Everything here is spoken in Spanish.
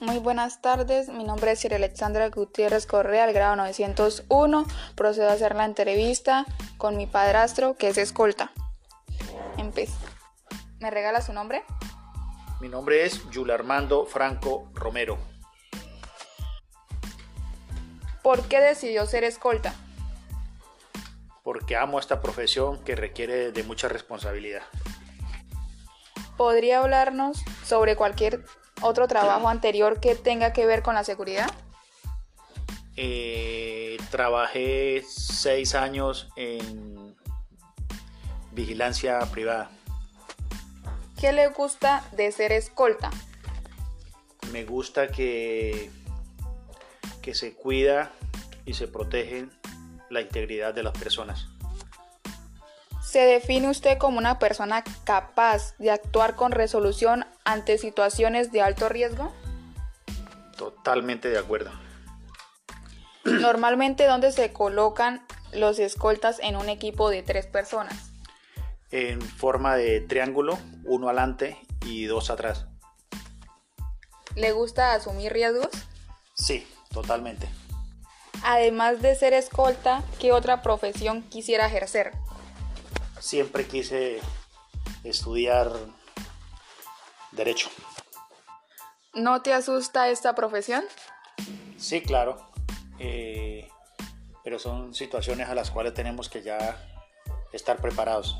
Muy buenas tardes, mi nombre es Sir Alexandra Gutiérrez Correa, grado 901. Procedo a hacer la entrevista con mi padrastro, que es escolta. Empieza. ¿Me regala su nombre? Mi nombre es Yul Armando Franco Romero. ¿Por qué decidió ser escolta? Porque amo esta profesión que requiere de mucha responsabilidad. ¿Podría hablarnos sobre cualquier otro trabajo anterior que tenga que ver con la seguridad? Eh, trabajé seis años en vigilancia privada. ¿Qué le gusta de ser escolta? Me gusta que, que se cuida y se protege la integridad de las personas. ¿Se define usted como una persona capaz de actuar con resolución ante situaciones de alto riesgo? Totalmente de acuerdo. Normalmente, ¿dónde se colocan los escoltas en un equipo de tres personas? En forma de triángulo, uno adelante y dos atrás. ¿Le gusta asumir riesgos? Sí, totalmente. Además de ser escolta, ¿qué otra profesión quisiera ejercer? Siempre quise estudiar derecho. ¿No te asusta esta profesión? Sí, claro. Eh, pero son situaciones a las cuales tenemos que ya estar preparados.